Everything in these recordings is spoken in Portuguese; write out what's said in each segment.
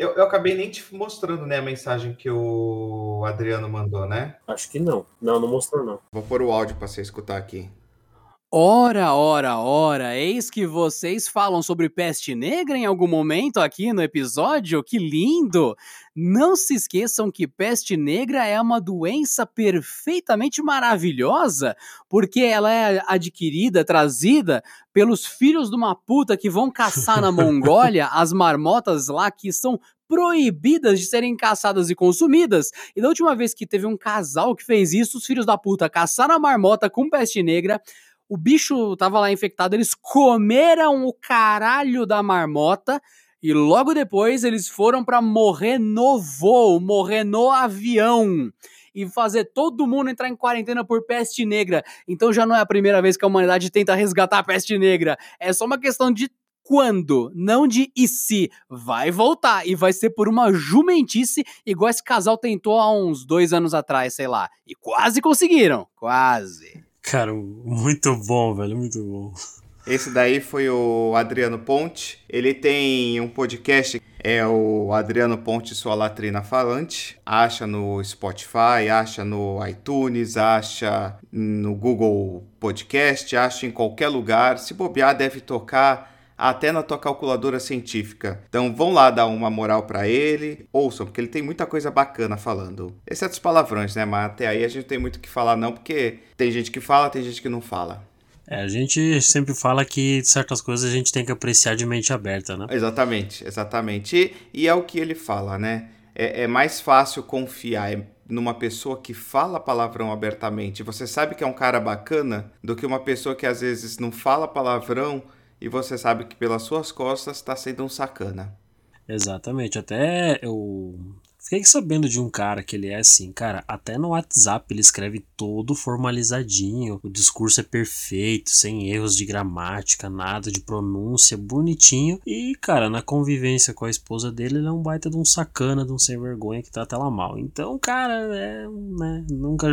Eu, eu acabei nem te mostrando né, a mensagem que o Adriano mandou, né? Acho que não. Não, não mostrou, não. Vou pôr o áudio para você escutar aqui. Ora, ora, ora, eis que vocês falam sobre peste negra em algum momento aqui no episódio? Que lindo! Não se esqueçam que peste negra é uma doença perfeitamente maravilhosa, porque ela é adquirida, trazida pelos filhos de uma puta que vão caçar na Mongólia as marmotas lá que são proibidas de serem caçadas e consumidas. E da última vez que teve um casal que fez isso, os filhos da puta caçaram a marmota com peste negra o bicho tava lá infectado, eles comeram o caralho da marmota e logo depois eles foram para morrer no voo, morrer no avião e fazer todo mundo entrar em quarentena por peste negra. Então já não é a primeira vez que a humanidade tenta resgatar a peste negra. É só uma questão de quando, não de e se. Vai voltar e vai ser por uma jumentice, igual esse casal tentou há uns dois anos atrás, sei lá. E quase conseguiram. Quase. Cara, muito bom, velho, muito bom. Esse daí foi o Adriano Ponte. Ele tem um podcast, é o Adriano Ponte Sua Latrina Falante. Acha no Spotify, acha no iTunes, acha no Google Podcast, acha em qualquer lugar. Se bobear, deve tocar até na tua calculadora científica. Então vão lá dar uma moral para ele, ouçam, porque ele tem muita coisa bacana falando. Exceto os palavrões, né? Mas até aí a gente tem muito o que falar não, porque tem gente que fala, tem gente que não fala. É, a gente sempre fala que certas coisas a gente tem que apreciar de mente aberta, né? Exatamente, exatamente. E, e é o que ele fala, né? É, é mais fácil confiar numa pessoa que fala palavrão abertamente, você sabe que é um cara bacana, do que uma pessoa que às vezes não fala palavrão, e você sabe que pelas suas costas está sendo um sacana. Exatamente. Até eu Fiquei sabendo de um cara que ele é assim, cara, até no WhatsApp ele escreve todo formalizadinho, o discurso é perfeito, sem erros de gramática, nada de pronúncia, bonitinho. E, cara, na convivência com a esposa dele, ele é um baita de um sacana, de um sem vergonha que trata ela mal. Então, cara, é, né, nunca,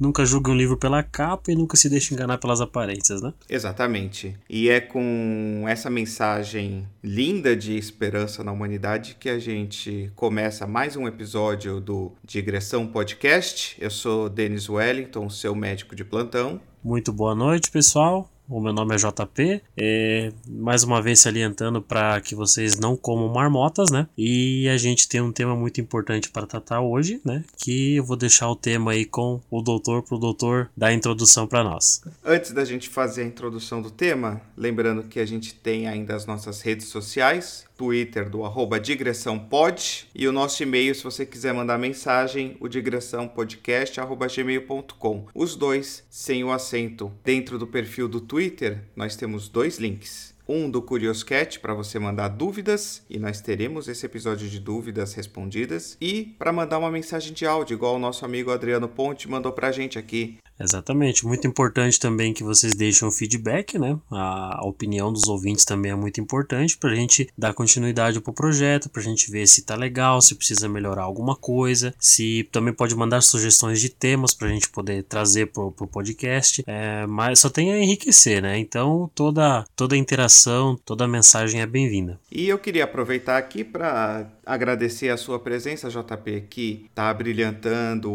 nunca julgue um livro pela capa e nunca se deixe enganar pelas aparências, né? Exatamente. E é com essa mensagem linda de esperança na humanidade que a gente começa mais um episódio do Digressão Podcast. Eu sou Denis Wellington, seu médico de plantão. Muito boa noite, pessoal. O meu nome é JP. É, mais uma vez salientando para que vocês não comam marmotas, né? E a gente tem um tema muito importante para tratar hoje, né? Que eu vou deixar o tema aí com o doutor para o doutor dar a introdução para nós. Antes da gente fazer a introdução do tema, lembrando que a gente tem ainda as nossas redes sociais, Twitter do arroba digressãopod e o nosso e-mail se você quiser mandar mensagem, o digressãopodcast.gmail.com. Os dois sem o acento. Dentro do perfil do Twitter, nós temos dois links um do Curioscat para você mandar dúvidas e nós teremos esse episódio de dúvidas respondidas e para mandar uma mensagem de áudio igual o nosso amigo Adriano Ponte mandou para a gente aqui. Exatamente, muito importante também que vocês deixem o feedback, né? A, opinião dos ouvintes também é muito importante para a gente dar continuidade pro projeto, para a gente ver se tá legal, se precisa melhorar alguma coisa, se também pode mandar sugestões de temas para a gente poder trazer pro, pro podcast, é, mas só tem a enriquecer, né? Então toda toda interação, toda mensagem é bem-vinda. E eu queria aproveitar aqui para agradecer a sua presença, JP, que tá brilhantando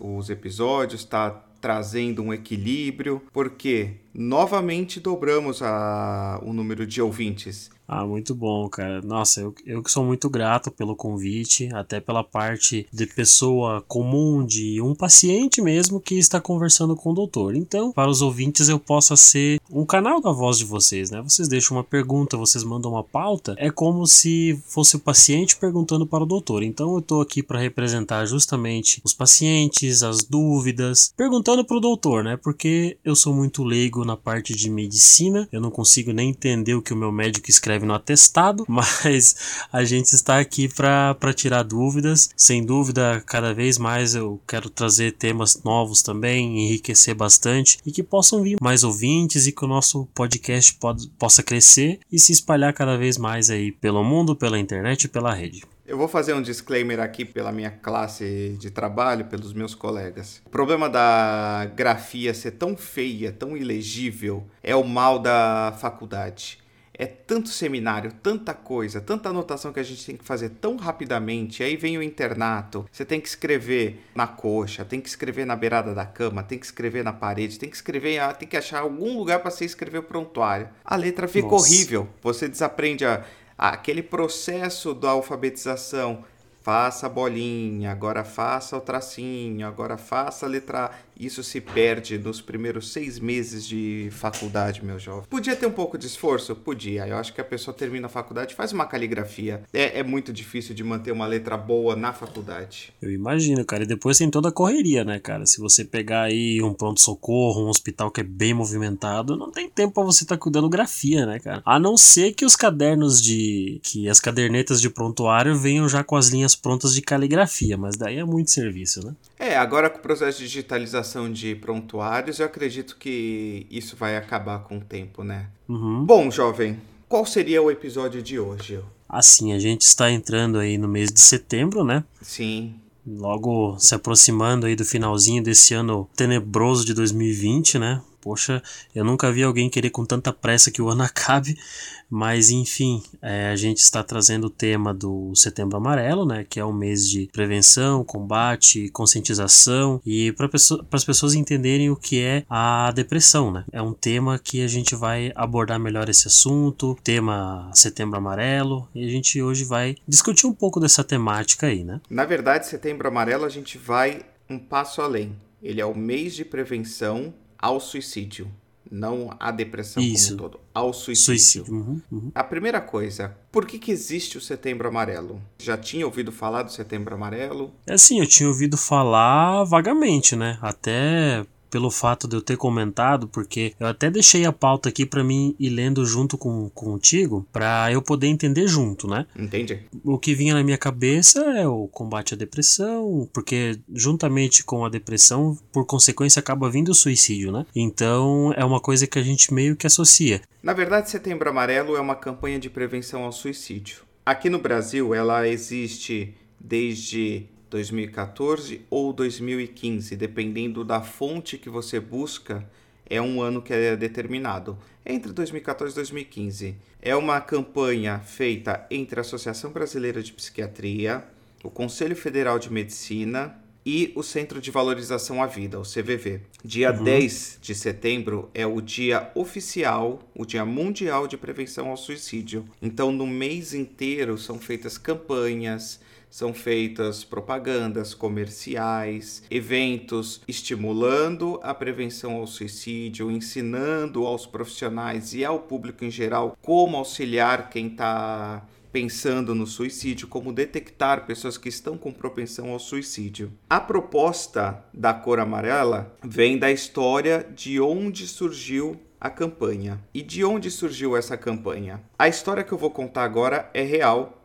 os episódios, tá trazendo um equilíbrio, porque novamente dobramos a, o número de ouvintes. Ah, muito bom, cara. Nossa, eu, eu que sou muito grato pelo convite, até pela parte de pessoa comum, de um paciente mesmo que está conversando com o doutor. Então, para os ouvintes, eu possa ser um canal da voz de vocês, né? Vocês deixam uma pergunta, vocês mandam uma pauta, é como se fosse o paciente perguntando para o doutor. Então, eu estou aqui para representar justamente os pacientes, as dúvidas, perguntando para o doutor, né? Porque eu sou muito leigo na parte de medicina, eu não consigo nem entender o que o meu médico escreve escreve no atestado, mas a gente está aqui para tirar dúvidas. Sem dúvida, cada vez mais eu quero trazer temas novos também, enriquecer bastante e que possam vir mais ouvintes e que o nosso podcast pode, possa crescer e se espalhar cada vez mais aí pelo mundo, pela internet e pela rede. Eu vou fazer um disclaimer aqui pela minha classe de trabalho, pelos meus colegas. O problema da grafia ser tão feia, tão ilegível, é o mal da faculdade é tanto seminário, tanta coisa, tanta anotação que a gente tem que fazer tão rapidamente. Aí vem o internato, você tem que escrever na coxa, tem que escrever na beirada da cama, tem que escrever na parede, tem que escrever, ah, tem que achar algum lugar para você escrever o prontuário. A letra fica Nossa. horrível. Você desaprende a, a, aquele processo da alfabetização faça a bolinha, agora faça o tracinho, agora faça a letra A. Isso se perde nos primeiros seis meses de faculdade, meu jovem. Podia ter um pouco de esforço? Podia. Eu acho que a pessoa termina a faculdade, faz uma caligrafia. É, é muito difícil de manter uma letra boa na faculdade. Eu imagino, cara. E depois tem toda a correria, né, cara? Se você pegar aí um pronto-socorro, um hospital que é bem movimentado, não tem tempo para você estar tá cuidando grafia, né, cara? A não ser que os cadernos de. que as cadernetas de prontuário venham já com as linhas prontas de caligrafia, mas daí é muito serviço, né? É, agora com o processo de digitalização de prontuários, eu acredito que isso vai acabar com o tempo, né? Uhum. Bom, jovem, qual seria o episódio de hoje? Assim, a gente está entrando aí no mês de setembro, né? Sim. Logo se aproximando aí do finalzinho desse ano tenebroso de 2020, né? Poxa, eu nunca vi alguém querer com tanta pressa que o ano acabe, mas enfim, é, a gente está trazendo o tema do Setembro Amarelo, né, que é um mês de prevenção, combate, conscientização e para pessoa, as pessoas entenderem o que é a depressão, né? É um tema que a gente vai abordar melhor esse assunto, tema Setembro Amarelo, e a gente hoje vai discutir um pouco dessa temática aí, né? Na verdade, Setembro Amarelo a gente vai um passo além. Ele é o mês de prevenção ao suicídio. Não à depressão Isso. como um todo, ao suicídio. suicídio. Uhum, uhum. A primeira coisa, por que, que existe o Setembro Amarelo? Já tinha ouvido falar do Setembro Amarelo? É assim, eu tinha ouvido falar vagamente, né? Até pelo fato de eu ter comentado, porque eu até deixei a pauta aqui para mim ir lendo junto com contigo, para eu poder entender junto, né? Entendi. O que vinha na minha cabeça é o combate à depressão, porque juntamente com a depressão, por consequência, acaba vindo o suicídio, né? Então é uma coisa que a gente meio que associa. Na verdade, Setembro Amarelo é uma campanha de prevenção ao suicídio. Aqui no Brasil, ela existe desde 2014 ou 2015, dependendo da fonte que você busca, é um ano que é determinado. Entre 2014 e 2015. É uma campanha feita entre a Associação Brasileira de Psiquiatria, o Conselho Federal de Medicina e o Centro de Valorização à Vida, o CVV. Dia uhum. 10 de setembro é o dia oficial, o Dia Mundial de Prevenção ao Suicídio. Então, no mês inteiro são feitas campanhas, são feitas propagandas comerciais, eventos estimulando a prevenção ao suicídio, ensinando aos profissionais e ao público em geral como auxiliar quem está pensando no suicídio, como detectar pessoas que estão com propensão ao suicídio. A proposta da cor amarela vem da história de onde surgiu a campanha. E de onde surgiu essa campanha? A história que eu vou contar agora é real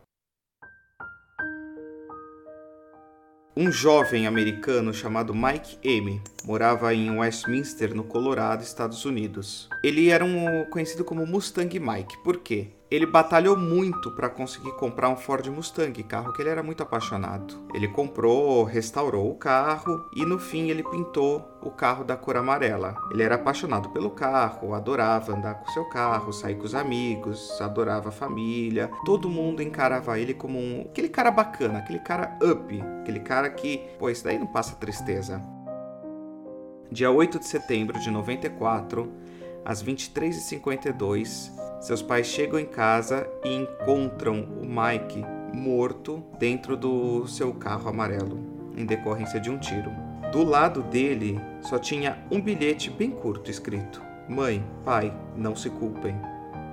Um jovem americano chamado Mike M morava em Westminster, no Colorado, Estados Unidos. Ele era um conhecido como Mustang Mike. Por quê? Ele batalhou muito para conseguir comprar um Ford Mustang, carro que ele era muito apaixonado. Ele comprou, restaurou o carro e no fim ele pintou o carro da cor amarela. Ele era apaixonado pelo carro, adorava andar com seu carro, sair com os amigos, adorava a família. Todo mundo encarava ele como um, aquele cara bacana, aquele cara up, aquele cara que, pô, isso daí não passa tristeza. Dia 8 de setembro de 94, às 23h52, seus pais chegam em casa e encontram o Mike morto dentro do seu carro amarelo, em decorrência de um tiro. Do lado dele só tinha um bilhete bem curto escrito: Mãe, pai, não se culpem.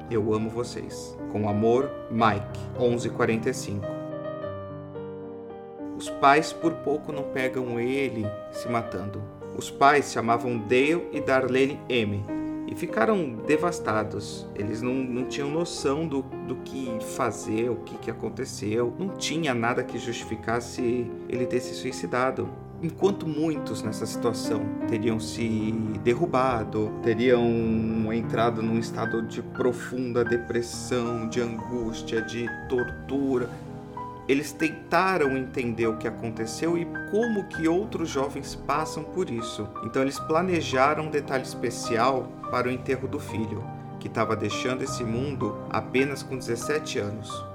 Eu amo vocês. Com amor, Mike, 1145. Os pais por pouco não pegam ele se matando. Os pais se chamavam Dale e Darlene M e ficaram devastados. Eles não, não tinham noção do, do que fazer, o que, que aconteceu. Não tinha nada que justificasse ele ter se suicidado. Enquanto muitos nessa situação teriam se derrubado, teriam entrado num estado de profunda depressão, de angústia, de tortura, eles tentaram entender o que aconteceu e como que outros jovens passam por isso. Então eles planejaram um detalhe especial para o enterro do filho. que estava deixando esse mundo apenas com 17 anos.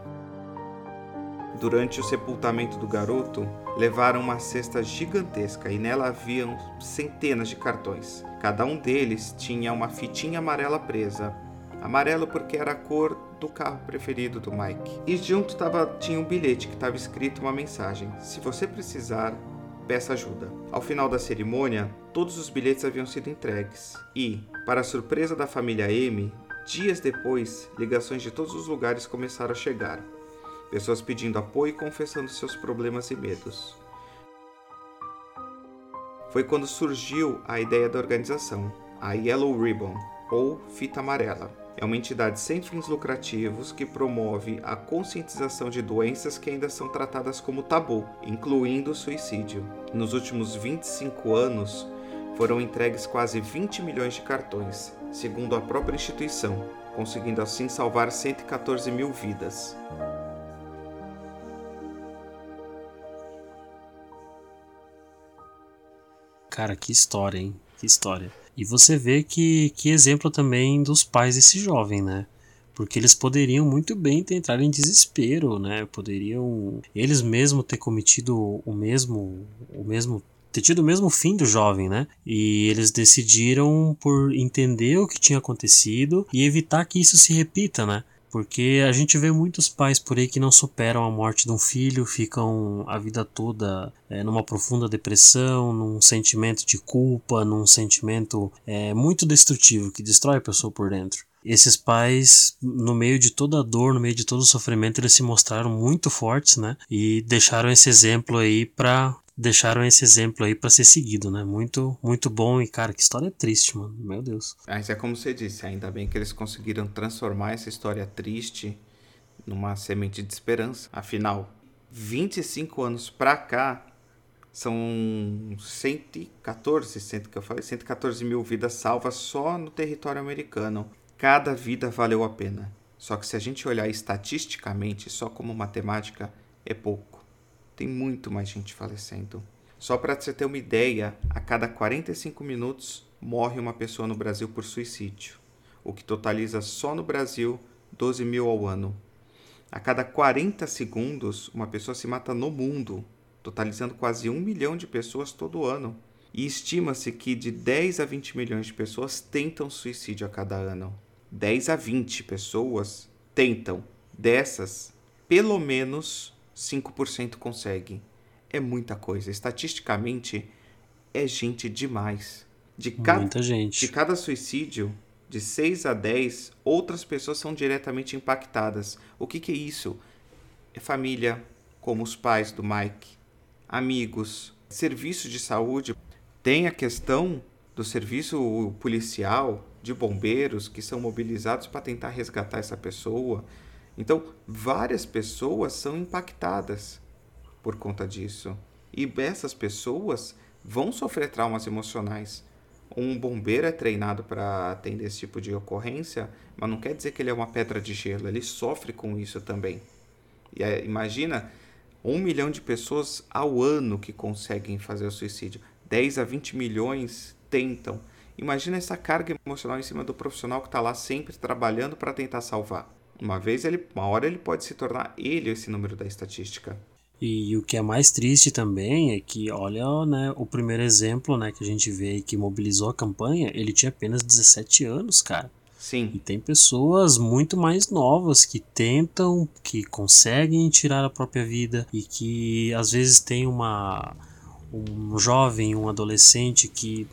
Durante o sepultamento do garoto, levaram uma cesta gigantesca e nela haviam centenas de cartões. Cada um deles tinha uma fitinha amarela presa. Amarelo porque era a cor do carro preferido do Mike. E junto tava, tinha um bilhete que estava escrito uma mensagem: Se você precisar, peça ajuda. Ao final da cerimônia, todos os bilhetes haviam sido entregues. E, para surpresa da família M, dias depois, ligações de todos os lugares começaram a chegar pessoas pedindo apoio e confessando seus problemas e medos. Foi quando surgiu a ideia da organização, a Yellow Ribbon, ou Fita Amarela. É uma entidade sem fins lucrativos que promove a conscientização de doenças que ainda são tratadas como tabu, incluindo o suicídio. Nos últimos 25 anos, foram entregues quase 20 milhões de cartões, segundo a própria instituição, conseguindo assim salvar 114 mil vidas. Cara, que história, hein? Que história. E você vê que, que exemplo também dos pais desse jovem, né? Porque eles poderiam muito bem ter entrado em desespero, né? Poderiam eles mesmos ter cometido o mesmo, o mesmo ter tido o mesmo fim do jovem, né? E eles decidiram por entender o que tinha acontecido e evitar que isso se repita, né? Porque a gente vê muitos pais por aí que não superam a morte de um filho, ficam a vida toda é, numa profunda depressão, num sentimento de culpa, num sentimento é, muito destrutivo que destrói a pessoa por dentro. Esses pais, no meio de toda a dor, no meio de todo o sofrimento, eles se mostraram muito fortes, né? E deixaram esse exemplo aí para deixaram esse exemplo aí para ser seguido, né? Muito, muito bom e cara, que história triste, mano. Meu Deus. Mas é como você disse, ainda bem que eles conseguiram transformar essa história triste numa semente de esperança. Afinal, 25 anos pra cá são 114, cento que eu falei, 114 mil vidas salvas só no território americano. Cada vida valeu a pena. Só que se a gente olhar estatisticamente, só como matemática, é pouco tem muito mais gente falecendo. Só para você ter uma ideia, a cada 45 minutos morre uma pessoa no Brasil por suicídio, o que totaliza só no Brasil 12 mil ao ano. A cada 40 segundos, uma pessoa se mata no mundo, totalizando quase um milhão de pessoas todo ano. E estima-se que de 10 a 20 milhões de pessoas tentam suicídio a cada ano. 10 a 20 pessoas tentam. Dessas, pelo menos 5% consegue. É muita coisa. Estatisticamente, é gente demais. De cada, Muita gente. De cada suicídio, de 6 a 10, outras pessoas são diretamente impactadas. O que, que é isso? É família, como os pais do Mike, amigos, serviço de saúde. Tem a questão do serviço policial, de bombeiros que são mobilizados para tentar resgatar essa pessoa. Então, várias pessoas são impactadas por conta disso. E essas pessoas vão sofrer traumas emocionais. Um bombeiro é treinado para atender esse tipo de ocorrência, mas não quer dizer que ele é uma pedra de gelo, ele sofre com isso também. E imagina um milhão de pessoas ao ano que conseguem fazer o suicídio. 10 a 20 milhões tentam. Imagina essa carga emocional em cima do profissional que está lá sempre trabalhando para tentar salvar. Uma vez ele, uma hora ele pode se tornar ele esse número da estatística. E o que é mais triste também é que, olha, né, o primeiro exemplo, né, que a gente vê que mobilizou a campanha, ele tinha apenas 17 anos, cara. Sim. E tem pessoas muito mais novas que tentam, que conseguem tirar a própria vida e que às vezes tem uma um jovem, um adolescente que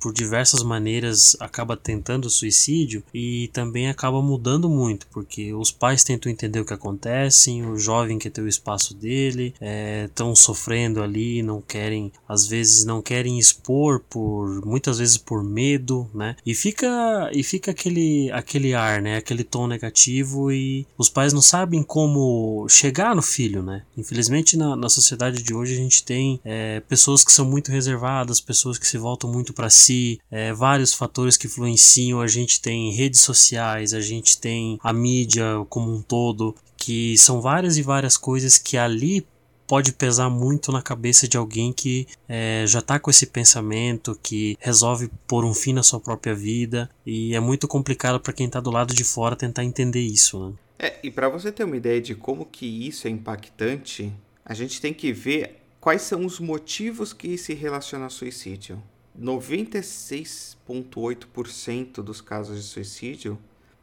por diversas maneiras acaba tentando suicídio e também acaba mudando muito, porque os pais tentam entender o que acontece, o jovem quer ter o espaço dele, estão é, sofrendo ali, não querem, às vezes não querem expor por muitas vezes por medo, né? E fica e fica aquele aquele ar, né? Aquele tom negativo e os pais não sabem como chegar no filho, né? Infelizmente na, na sociedade de hoje a gente tem é, pessoas que são muito reservadas, pessoas que se voltam muito para si, é, vários fatores que influenciam. A gente tem redes sociais, a gente tem a mídia como um todo, que são várias e várias coisas que ali pode pesar muito na cabeça de alguém que é, já está com esse pensamento, que resolve pôr um fim na sua própria vida, e é muito complicado para quem está do lado de fora tentar entender isso. Né? É, e para você ter uma ideia de como que isso é impactante, a gente tem que ver quais são os motivos que se relacionam a suicídio. 96,8% dos casos de suicídio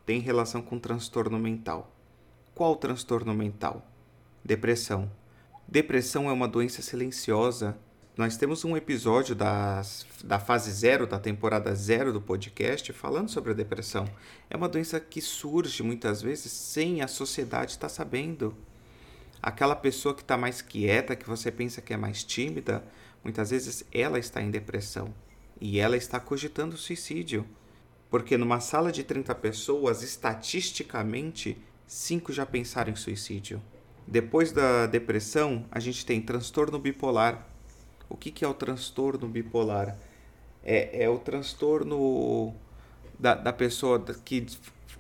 tem relação com transtorno mental. Qual transtorno mental? Depressão. Depressão é uma doença silenciosa. Nós temos um episódio das, da fase zero, da temporada zero do podcast, falando sobre a depressão. É uma doença que surge muitas vezes sem a sociedade estar sabendo. Aquela pessoa que está mais quieta, que você pensa que é mais tímida, muitas vezes ela está em depressão e ela está cogitando suicídio. Porque numa sala de 30 pessoas, estatisticamente, 5 já pensaram em suicídio. Depois da depressão, a gente tem transtorno bipolar. O que, que é o transtorno bipolar? É, é o transtorno da, da pessoa que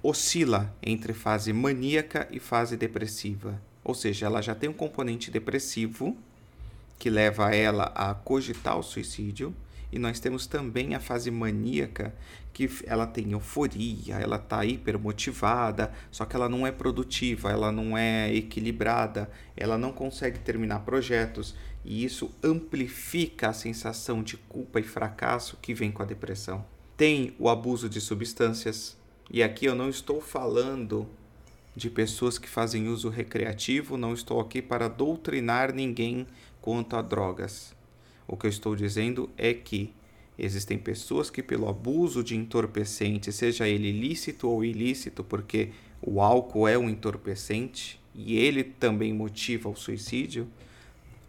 oscila entre fase maníaca e fase depressiva. Ou seja, ela já tem um componente depressivo que leva ela a cogitar o suicídio, e nós temos também a fase maníaca, que ela tem euforia, ela está hipermotivada, só que ela não é produtiva, ela não é equilibrada, ela não consegue terminar projetos, e isso amplifica a sensação de culpa e fracasso que vem com a depressão. Tem o abuso de substâncias, e aqui eu não estou falando de pessoas que fazem uso recreativo, não estou aqui para doutrinar ninguém quanto a drogas. O que eu estou dizendo é que existem pessoas que, pelo abuso de entorpecente, seja ele lícito ou ilícito, porque o álcool é um entorpecente e ele também motiva o suicídio,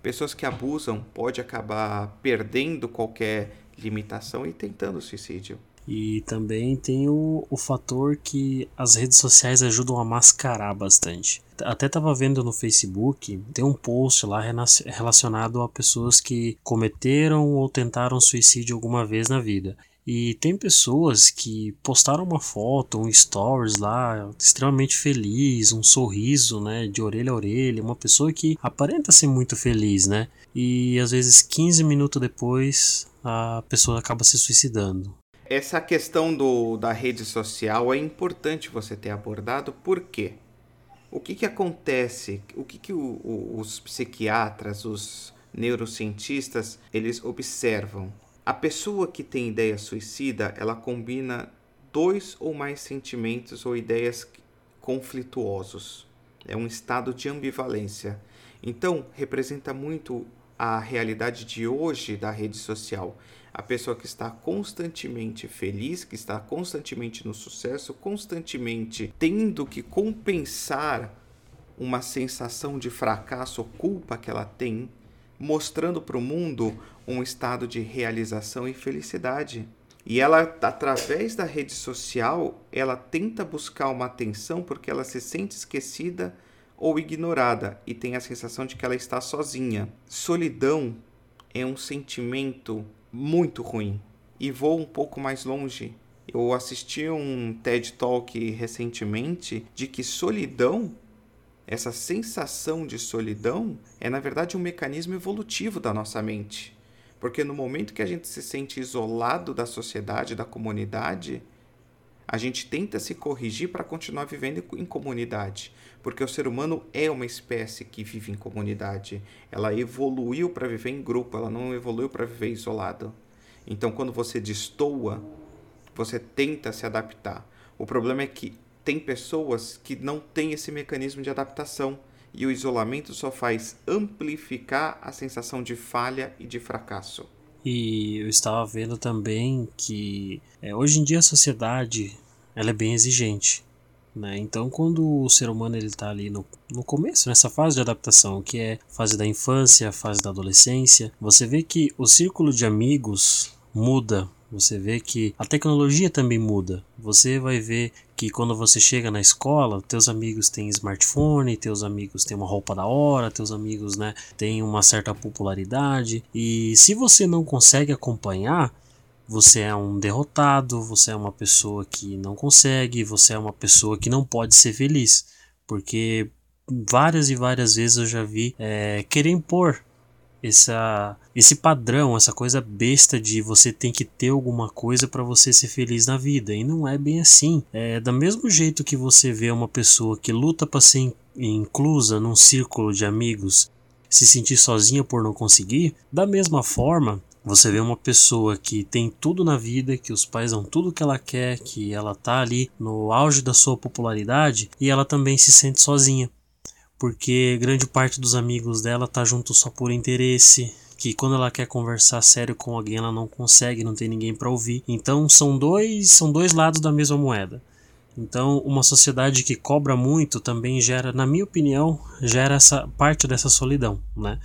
pessoas que abusam pode acabar perdendo qualquer limitação e tentando suicídio. E também tem o, o fator que as redes sociais ajudam a mascarar bastante. Até estava vendo no Facebook, tem um post lá relacionado a pessoas que cometeram ou tentaram suicídio alguma vez na vida. E tem pessoas que postaram uma foto, um stories lá, extremamente feliz, um sorriso, né, de orelha a orelha, uma pessoa que aparenta ser muito feliz, né? E às vezes 15 minutos depois a pessoa acaba se suicidando. Essa questão do, da rede social é importante você ter abordado, por quê? O que, que acontece? O que, que o, o, os psiquiatras, os neurocientistas, eles observam? A pessoa que tem ideia suicida, ela combina dois ou mais sentimentos ou ideias conflituosos. É um estado de ambivalência. Então, representa muito a realidade de hoje da rede social a pessoa que está constantemente feliz, que está constantemente no sucesso, constantemente tendo que compensar uma sensação de fracasso ou culpa que ela tem, mostrando para o mundo um estado de realização e felicidade. E ela, através da rede social, ela tenta buscar uma atenção porque ela se sente esquecida ou ignorada e tem a sensação de que ela está sozinha. Solidão é um sentimento muito ruim. E vou um pouco mais longe. Eu assisti um TED Talk recentemente de que solidão, essa sensação de solidão, é na verdade um mecanismo evolutivo da nossa mente. Porque no momento que a gente se sente isolado da sociedade, da comunidade, a gente tenta se corrigir para continuar vivendo em comunidade, porque o ser humano é uma espécie que vive em comunidade. Ela evoluiu para viver em grupo, ela não evoluiu para viver isolado. Então, quando você destoa, você tenta se adaptar. O problema é que tem pessoas que não têm esse mecanismo de adaptação e o isolamento só faz amplificar a sensação de falha e de fracasso. E eu estava vendo também que é, hoje em dia a sociedade ela é bem exigente. Né? Então, quando o ser humano ele está ali no, no começo, nessa fase de adaptação, que é fase da infância, fase da adolescência, você vê que o círculo de amigos muda. Você vê que a tecnologia também muda. Você vai ver que quando você chega na escola, teus amigos têm smartphone, teus amigos têm uma roupa da hora, teus amigos, né, têm uma certa popularidade. E se você não consegue acompanhar, você é um derrotado, você é uma pessoa que não consegue, você é uma pessoa que não pode ser feliz, porque várias e várias vezes eu já vi é, querer impor essa, esse padrão, essa coisa besta de você tem que ter alguma coisa para você ser feliz na vida. E não é bem assim. É do mesmo jeito que você vê uma pessoa que luta para ser inclusa num círculo de amigos, se sentir sozinha por não conseguir, da mesma forma, você vê uma pessoa que tem tudo na vida, que os pais dão tudo que ela quer, que ela tá ali no auge da sua popularidade e ela também se sente sozinha porque grande parte dos amigos dela tá junto só por interesse, que quando ela quer conversar sério com alguém ela não consegue, não tem ninguém para ouvir. Então são dois, são dois lados da mesma moeda. Então, uma sociedade que cobra muito também gera, na minha opinião, gera essa parte dessa solidão, né?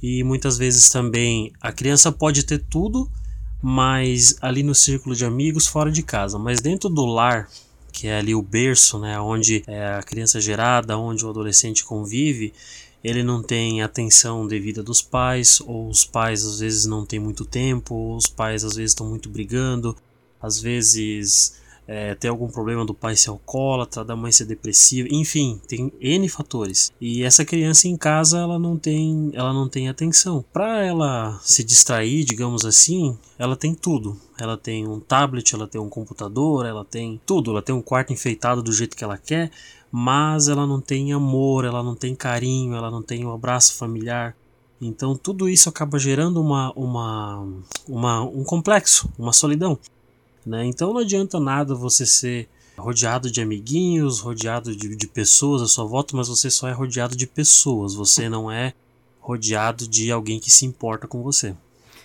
E muitas vezes também a criança pode ter tudo, mas ali no círculo de amigos fora de casa, mas dentro do lar, que é ali o berço, né, onde é a criança gerada, onde o adolescente convive, ele não tem atenção devida dos pais, ou os pais às vezes não têm muito tempo, ou os pais às vezes estão muito brigando, às vezes é, tem algum problema do pai ser alcoólatra, da mãe ser depressiva, enfim, tem N fatores. E essa criança em casa ela não tem, ela não tem atenção. Para ela se distrair, digamos assim, ela tem tudo. Ela tem um tablet, ela tem um computador, ela tem tudo, ela tem um quarto enfeitado do jeito que ela quer, mas ela não tem amor, ela não tem carinho, ela não tem um abraço familiar. Então tudo isso acaba gerando uma, uma, uma, um complexo, uma solidão. Né? Então não adianta nada você ser rodeado de amiguinhos, rodeado de, de pessoas à sua volta, mas você só é rodeado de pessoas, você não é rodeado de alguém que se importa com você.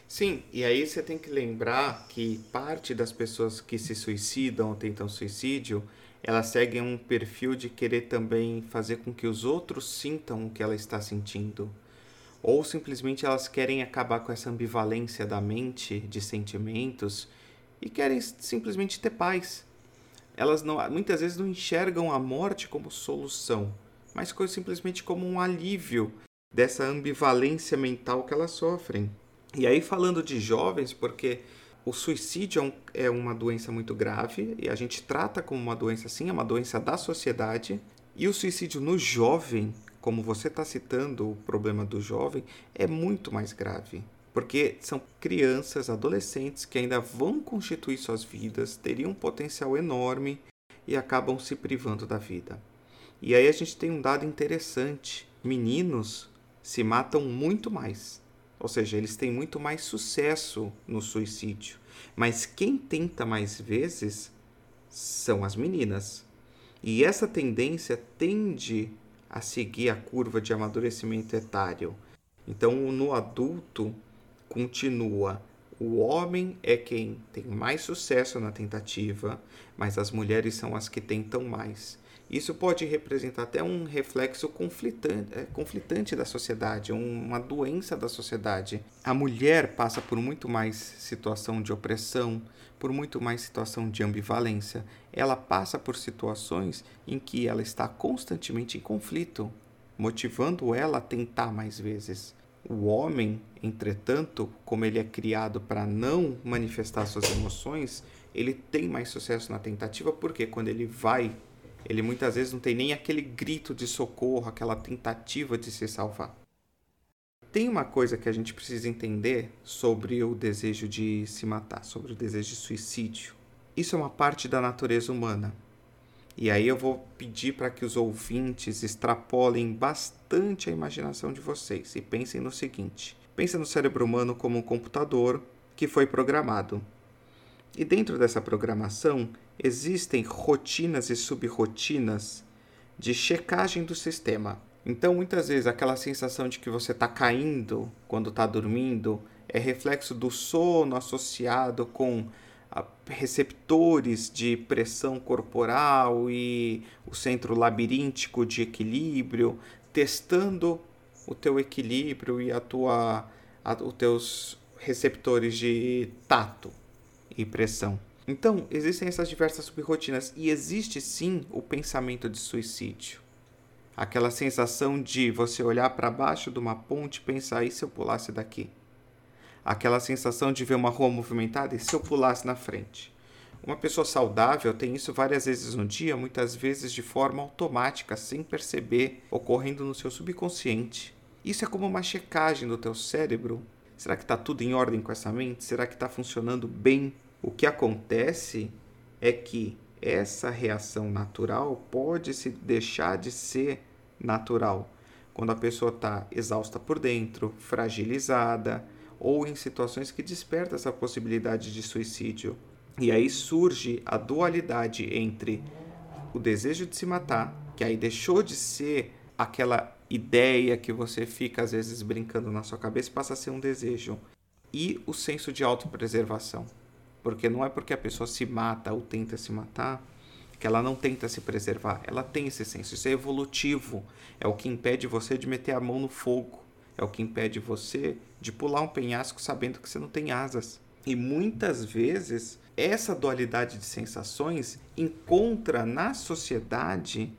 Sim, e aí você tem que lembrar que parte das pessoas que se suicidam ou tentam suicídio, elas seguem um perfil de querer também fazer com que os outros sintam o que ela está sentindo. Ou simplesmente elas querem acabar com essa ambivalência da mente de sentimentos e querem simplesmente ter paz. Elas não, muitas vezes não enxergam a morte como solução, mas simplesmente como um alívio dessa ambivalência mental que elas sofrem. E aí, falando de jovens, porque o suicídio é, é uma doença muito grave e a gente trata como uma doença sim, é uma doença da sociedade. E o suicídio no jovem, como você está citando o problema do jovem, é muito mais grave porque são crianças, adolescentes que ainda vão constituir suas vidas, teriam um potencial enorme e acabam se privando da vida. E aí a gente tem um dado interessante: meninos se matam muito mais. Ou seja, eles têm muito mais sucesso no suicídio. Mas quem tenta mais vezes são as meninas. E essa tendência tende a seguir a curva de amadurecimento etário. Então, no adulto, continua: o homem é quem tem mais sucesso na tentativa, mas as mulheres são as que tentam mais. Isso pode representar até um reflexo conflitante, é, conflitante da sociedade, uma doença da sociedade. A mulher passa por muito mais situação de opressão, por muito mais situação de ambivalência. Ela passa por situações em que ela está constantemente em conflito, motivando ela a tentar mais vezes. O homem, entretanto, como ele é criado para não manifestar suas emoções, ele tem mais sucesso na tentativa, porque quando ele vai, ele muitas vezes não tem nem aquele grito de socorro, aquela tentativa de se salvar. Tem uma coisa que a gente precisa entender sobre o desejo de se matar, sobre o desejo de suicídio. Isso é uma parte da natureza humana. E aí eu vou pedir para que os ouvintes extrapolem bastante a imaginação de vocês e pensem no seguinte: pensa no cérebro humano como um computador que foi programado. E dentro dessa programação existem rotinas e subrrotinas de checagem do sistema. Então, muitas vezes, aquela sensação de que você está caindo quando está dormindo é reflexo do sono associado com receptores de pressão corporal e o centro labiríntico de equilíbrio, testando o teu equilíbrio e a tua, a, os teus receptores de tato e pressão. Então, existem essas diversas subrotinas e existe sim o pensamento de suicídio. Aquela sensação de você olhar para baixo de uma ponte e pensar: e se eu pulasse daqui? Aquela sensação de ver uma rua movimentada e se eu pulasse na frente. Uma pessoa saudável tem isso várias vezes no dia, muitas vezes de forma automática, sem perceber, ocorrendo no seu subconsciente. Isso é como uma checagem do teu cérebro. Será que está tudo em ordem com essa mente? Será que está funcionando bem? O que acontece é que essa reação natural pode se deixar de ser natural quando a pessoa está exausta por dentro, fragilizada ou em situações que despertam essa possibilidade de suicídio. E aí surge a dualidade entre o desejo de se matar, que aí deixou de ser aquela ideia que você fica às vezes brincando na sua cabeça, passa a ser um desejo, e o senso de autopreservação. Porque não é porque a pessoa se mata ou tenta se matar que ela não tenta se preservar. Ela tem esse senso. Isso é evolutivo. É o que impede você de meter a mão no fogo. É o que impede você de pular um penhasco sabendo que você não tem asas. E muitas vezes essa dualidade de sensações encontra na sociedade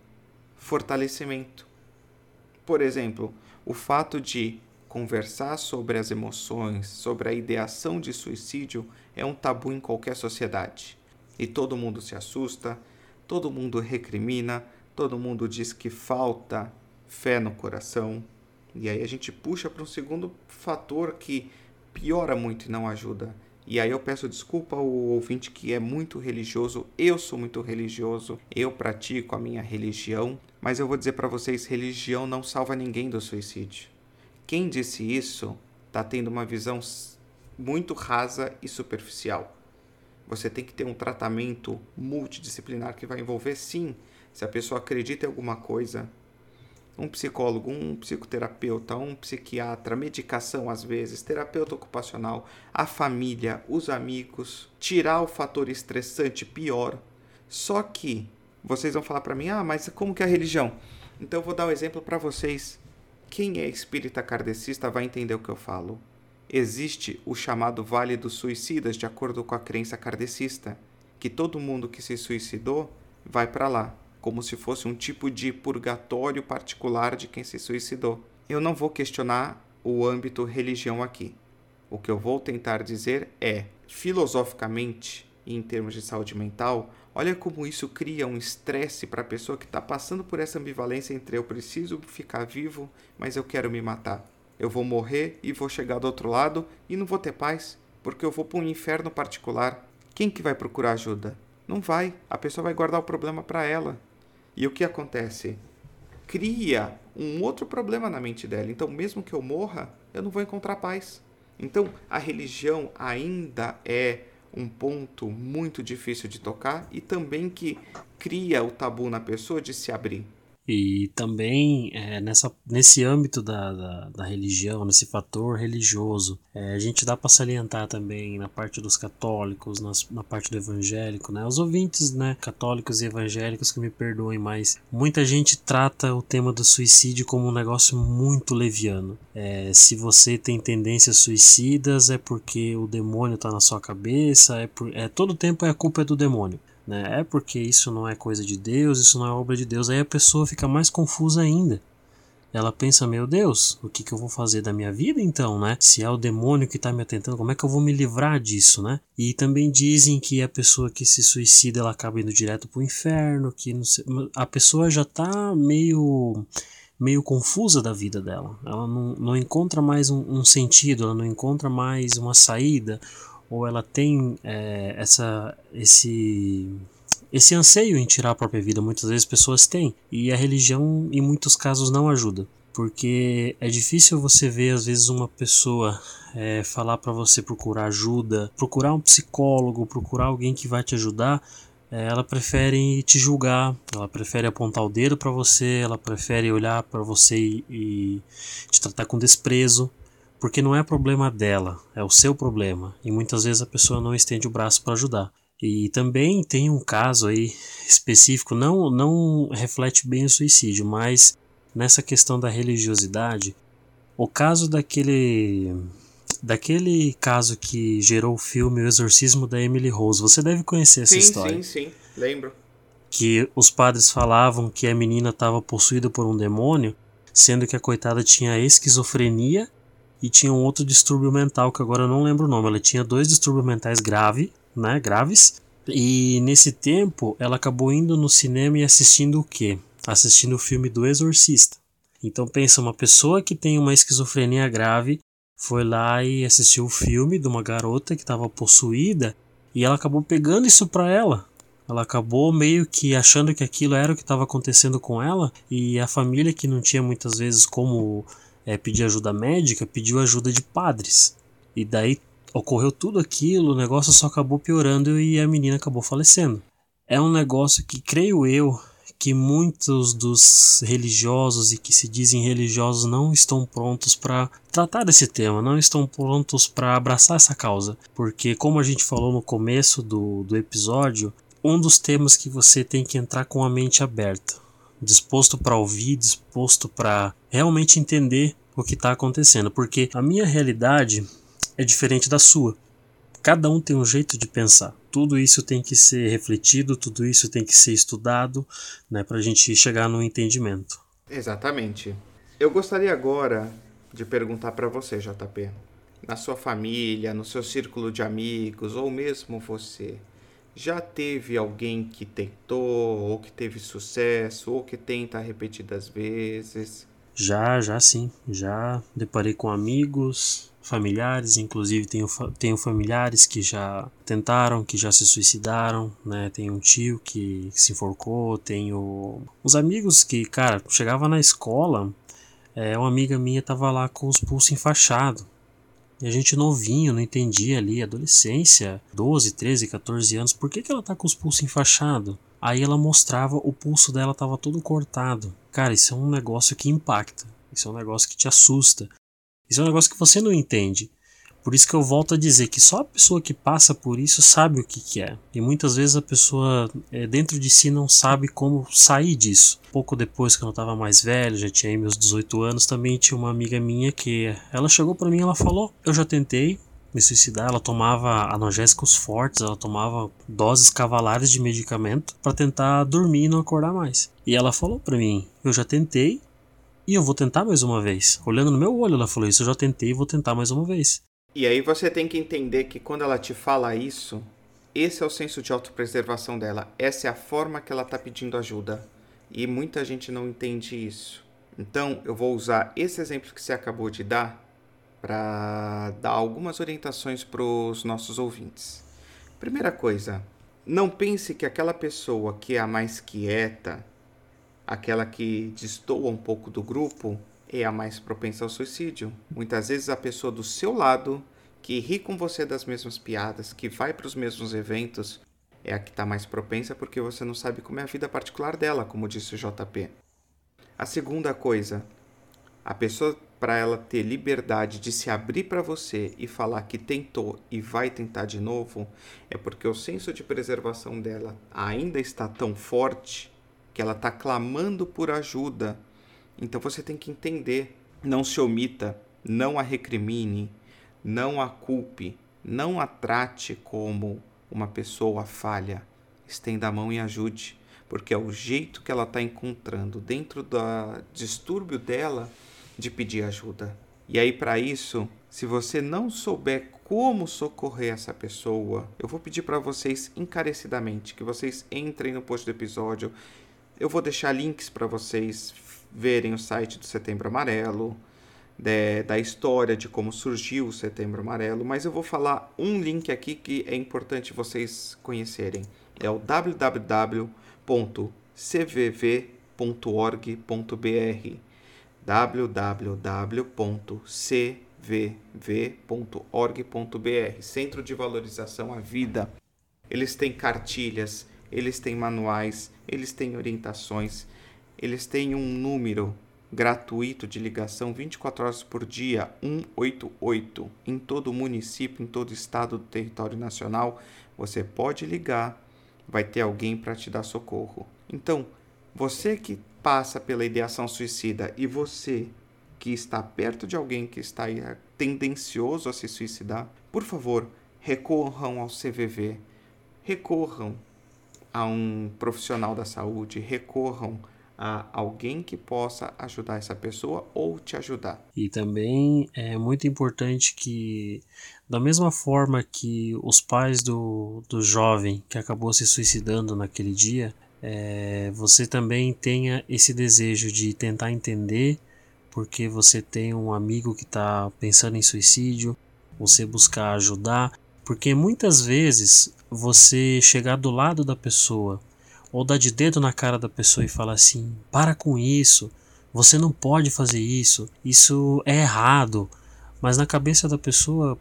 fortalecimento. Por exemplo, o fato de conversar sobre as emoções, sobre a ideação de suicídio é um tabu em qualquer sociedade. E todo mundo se assusta, todo mundo recrimina, todo mundo diz que falta fé no coração. E aí a gente puxa para um segundo fator que piora muito e não ajuda, e aí eu peço desculpa ao ouvinte que é muito religioso. Eu sou muito religioso, eu pratico a minha religião, mas eu vou dizer para vocês, religião não salva ninguém do suicídio. Quem disse isso está tendo uma visão muito rasa e superficial. Você tem que ter um tratamento multidisciplinar que vai envolver sim, se a pessoa acredita em alguma coisa, um psicólogo, um psicoterapeuta, um psiquiatra, medicação às vezes, terapeuta ocupacional, a família, os amigos, tirar o fator estressante pior. Só que vocês vão falar para mim: "Ah, mas como que é a religião?" Então eu vou dar um exemplo para vocês. Quem é espírita kardecista vai entender o que eu falo. Existe o chamado Vale dos Suicidas, de acordo com a crença kardecista, que todo mundo que se suicidou vai para lá como se fosse um tipo de purgatório particular de quem se suicidou. Eu não vou questionar o âmbito religião aqui. O que eu vou tentar dizer é, filosoficamente em termos de saúde mental, olha como isso cria um estresse para a pessoa que está passando por essa ambivalência entre eu preciso ficar vivo, mas eu quero me matar. Eu vou morrer e vou chegar do outro lado e não vou ter paz, porque eu vou para um inferno particular. Quem que vai procurar ajuda? Não vai. A pessoa vai guardar o problema para ela. E o que acontece? Cria um outro problema na mente dela. Então, mesmo que eu morra, eu não vou encontrar paz. Então, a religião ainda é um ponto muito difícil de tocar e também que cria o tabu na pessoa de se abrir. E também é, nessa, nesse âmbito da, da, da, religião, nesse fator religioso, é, a gente dá para salientar também na parte dos católicos, nas, na parte do evangélico, né? Os ouvintes né, católicos e evangélicos que me perdoem, mas muita gente trata o tema do suicídio como um negócio muito leviano. É, se você tem tendências suicidas, é porque o demônio está na sua cabeça, é, por, é todo tempo é a culpa é do demônio né? É porque isso não é coisa de Deus, isso não é obra de Deus. Aí a pessoa fica mais confusa ainda. Ela pensa, meu Deus, o que, que eu vou fazer da minha vida então, né? Se é o demônio que está me atentando, como é que eu vou me livrar disso, né? E também dizem que a pessoa que se suicida, ela acaba indo direto pro inferno, que sei, a pessoa já está meio meio confusa da vida dela. Ela não, não encontra mais um, um sentido, ela não encontra mais uma saída ou ela tem é, essa, esse, esse anseio em tirar a própria vida. Muitas vezes pessoas têm e a religião, em muitos casos, não ajuda. Porque é difícil você ver, às vezes, uma pessoa é, falar para você procurar ajuda, procurar um psicólogo, procurar alguém que vai te ajudar. É, ela prefere te julgar, ela prefere apontar o dedo para você, ela prefere olhar para você e, e te tratar com desprezo porque não é problema dela, é o seu problema, e muitas vezes a pessoa não estende o braço para ajudar. E também tem um caso aí específico, não, não reflete bem o suicídio, mas nessa questão da religiosidade, o caso daquele daquele caso que gerou o filme O Exorcismo da Emily Rose. Você deve conhecer essa sim, história. Sim, sim, lembro. Que os padres falavam que a menina estava possuída por um demônio, sendo que a coitada tinha esquizofrenia e tinha um outro distúrbio mental que agora eu não lembro o nome. Ela tinha dois distúrbios mentais grave, né, graves E nesse tempo, ela acabou indo no cinema e assistindo o quê? Assistindo o filme do Exorcista. Então pensa, uma pessoa que tem uma esquizofrenia grave foi lá e assistiu o filme de uma garota que estava possuída e ela acabou pegando isso para ela. Ela acabou meio que achando que aquilo era o que estava acontecendo com ela e a família que não tinha muitas vezes como é, pedir ajuda médica pediu ajuda de padres. E daí ocorreu tudo aquilo, o negócio só acabou piorando e a menina acabou falecendo. É um negócio que, creio eu, que muitos dos religiosos e que se dizem religiosos não estão prontos para tratar desse tema, não estão prontos para abraçar essa causa, porque como a gente falou no começo do, do episódio, um dos temas que você tem que entrar com a mente aberta, disposto para ouvir, disposto para realmente entender o que está acontecendo, porque a minha realidade é diferente da sua. Cada um tem um jeito de pensar. Tudo isso tem que ser refletido, tudo isso tem que ser estudado, né, para a gente chegar no entendimento. Exatamente. Eu gostaria agora de perguntar para você, JP. Na sua família, no seu círculo de amigos, ou mesmo você, já teve alguém que tentou, ou que teve sucesso, ou que tenta repetidas vezes? Já, já sim. Já deparei com amigos, familiares, inclusive tenho, tenho familiares que já tentaram, que já se suicidaram, né? Tenho um tio que, que se enforcou, tenho uns amigos que, cara, chegava na escola, é, uma amiga minha tava lá com os pulsos enfaixados. E a gente novinho, não entendia ali, adolescência, 12, 13, 14 anos, por que, que ela tá com os pulsos enfaixados? Aí ela mostrava, o pulso dela tava todo cortado. Cara, isso é um negócio que impacta. Isso é um negócio que te assusta. Isso é um negócio que você não entende. Por isso que eu volto a dizer que só a pessoa que passa por isso sabe o que, que é. E muitas vezes a pessoa é, dentro de si não sabe como sair disso. Pouco depois que eu estava mais velho, já tinha meus 18 anos, também tinha uma amiga minha que ela chegou para mim e ela falou: "Eu já tentei me suicidar, ela tomava analgésicos fortes, ela tomava doses cavalares de medicamento para tentar dormir e não acordar mais. E ela falou para mim: "Eu já tentei, e eu vou tentar mais uma vez. Olhando no meu olho, ela falou isso. Eu já tentei e vou tentar mais uma vez. E aí você tem que entender que quando ela te fala isso, esse é o senso de autopreservação dela. Essa é a forma que ela está pedindo ajuda. E muita gente não entende isso. Então, eu vou usar esse exemplo que você acabou de dar para dar algumas orientações para os nossos ouvintes. Primeira coisa, não pense que aquela pessoa que é a mais quieta, aquela que destoa um pouco do grupo é a mais propensa ao suicídio. Muitas vezes a pessoa do seu lado, que ri com você das mesmas piadas, que vai para os mesmos eventos, é a que está mais propensa porque você não sabe como é a vida particular dela, como disse o JP. A segunda coisa, a pessoa, para ela ter liberdade de se abrir para você e falar que tentou e vai tentar de novo, é porque o senso de preservação dela ainda está tão forte que ela está clamando por ajuda. Então você tem que entender, não se omita, não a recrimine, não a culpe, não a trate como uma pessoa falha. Estenda a mão e ajude, porque é o jeito que ela está encontrando dentro do distúrbio dela de pedir ajuda. E aí, para isso, se você não souber como socorrer essa pessoa, eu vou pedir para vocês encarecidamente que vocês entrem no post do episódio eu vou deixar links para vocês verem o site do Setembro Amarelo, de, da história de como surgiu o Setembro Amarelo, mas eu vou falar um link aqui que é importante vocês conhecerem. É o www.cvv.org.br www.cvv.org.br Centro de Valorização à Vida. Eles têm cartilhas, eles têm manuais, eles têm orientações, eles têm um número gratuito de ligação 24 horas por dia, 188, em todo município, em todo estado do território nacional. Você pode ligar, vai ter alguém para te dar socorro. Então, você que passa pela ideação suicida e você que está perto de alguém que está tendencioso a se suicidar, por favor, recorram ao CVV, recorram a um profissional da saúde, recorram a alguém que possa ajudar essa pessoa ou te ajudar. E também é muito importante que, da mesma forma que os pais do, do jovem que acabou se suicidando naquele dia, é, você também tenha esse desejo de tentar entender porque você tem um amigo que está pensando em suicídio, você buscar ajudar, porque muitas vezes você chegar do lado da pessoa ou dar de dedo na cara da pessoa e falar assim: para com isso, você não pode fazer isso, isso é errado. Mas na cabeça da pessoa,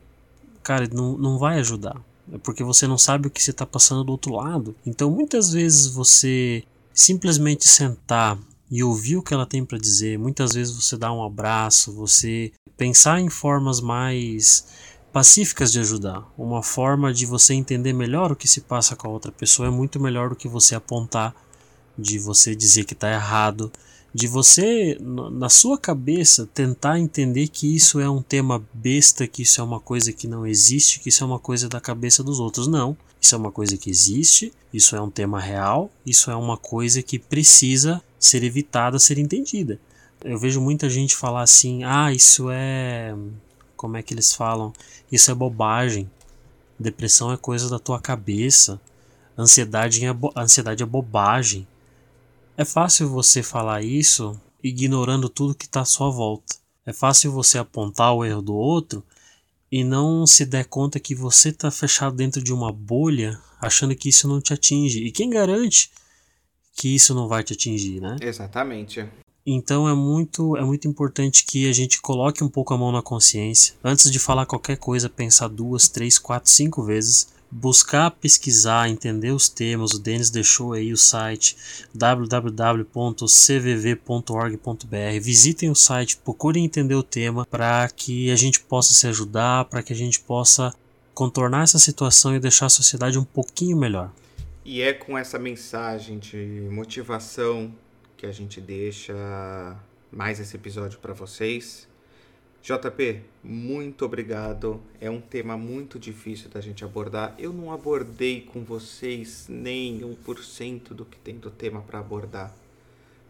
cara, não, não vai ajudar. É porque você não sabe o que você está passando do outro lado. Então muitas vezes você simplesmente sentar e ouvir o que ela tem para dizer, muitas vezes você dá um abraço, você pensar em formas mais pacíficas de ajudar. Uma forma de você entender melhor o que se passa com a outra pessoa é muito melhor do que você apontar, de você dizer que está errado, de você, na sua cabeça, tentar entender que isso é um tema besta, que isso é uma coisa que não existe, que isso é uma coisa da cabeça dos outros. Não. Isso é uma coisa que existe, isso é um tema real, isso é uma coisa que precisa ser evitada, ser entendida. Eu vejo muita gente falar assim: ah, isso é como é que eles falam? Isso é bobagem. Depressão é coisa da tua cabeça. Ansiedade é, ansiedade é bobagem. É fácil você falar isso ignorando tudo que está à sua volta. É fácil você apontar o erro do outro e não se der conta que você está fechado dentro de uma bolha achando que isso não te atinge. E quem garante que isso não vai te atingir, né? Exatamente. Então é muito, é muito importante que a gente coloque um pouco a mão na consciência. Antes de falar qualquer coisa, pensar duas, três, quatro, cinco vezes. Buscar pesquisar, entender os temas. O Denis deixou aí o site www.cvv.org.br. Visitem o site, procurem entender o tema para que a gente possa se ajudar, para que a gente possa contornar essa situação e deixar a sociedade um pouquinho melhor. E é com essa mensagem de motivação que a gente deixa mais esse episódio para vocês. JP, muito obrigado. É um tema muito difícil da gente abordar. Eu não abordei com vocês nem 1% do que tem do tema para abordar.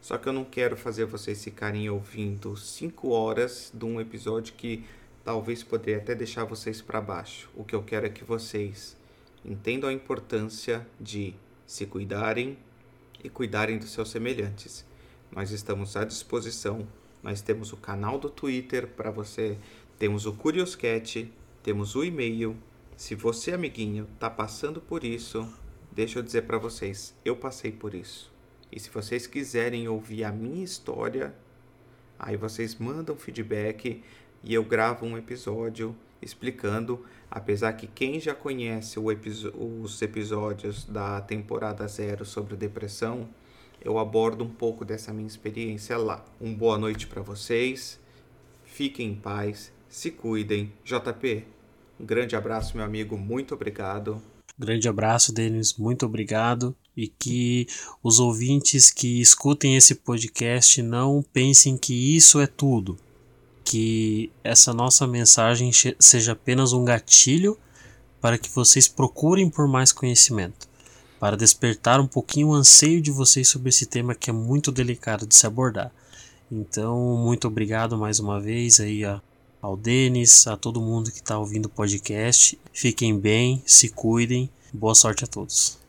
Só que eu não quero fazer vocês ficarem ouvindo 5 horas de um episódio que talvez poderia até deixar vocês para baixo. O que eu quero é que vocês entendam a importância de se cuidarem, e cuidarem dos seus semelhantes. Nós estamos à disposição. Nós temos o canal do Twitter para você, temos o Curioscat, temos o e-mail. Se você, amiguinho, está passando por isso, deixa eu dizer para vocês, eu passei por isso. E se vocês quiserem ouvir a minha história, aí vocês mandam feedback e eu gravo um episódio explicando, apesar que quem já conhece os episódios da temporada zero sobre depressão, eu abordo um pouco dessa minha experiência lá. Um boa noite para vocês, fiquem em paz, se cuidem. JP, um grande abraço, meu amigo, muito obrigado. Grande abraço, Denis, muito obrigado. E que os ouvintes que escutem esse podcast não pensem que isso é tudo que essa nossa mensagem seja apenas um gatilho para que vocês procurem por mais conhecimento, para despertar um pouquinho o anseio de vocês sobre esse tema que é muito delicado de se abordar. Então, muito obrigado mais uma vez aí a, ao Denis, a todo mundo que está ouvindo o podcast. Fiquem bem, se cuidem. Boa sorte a todos.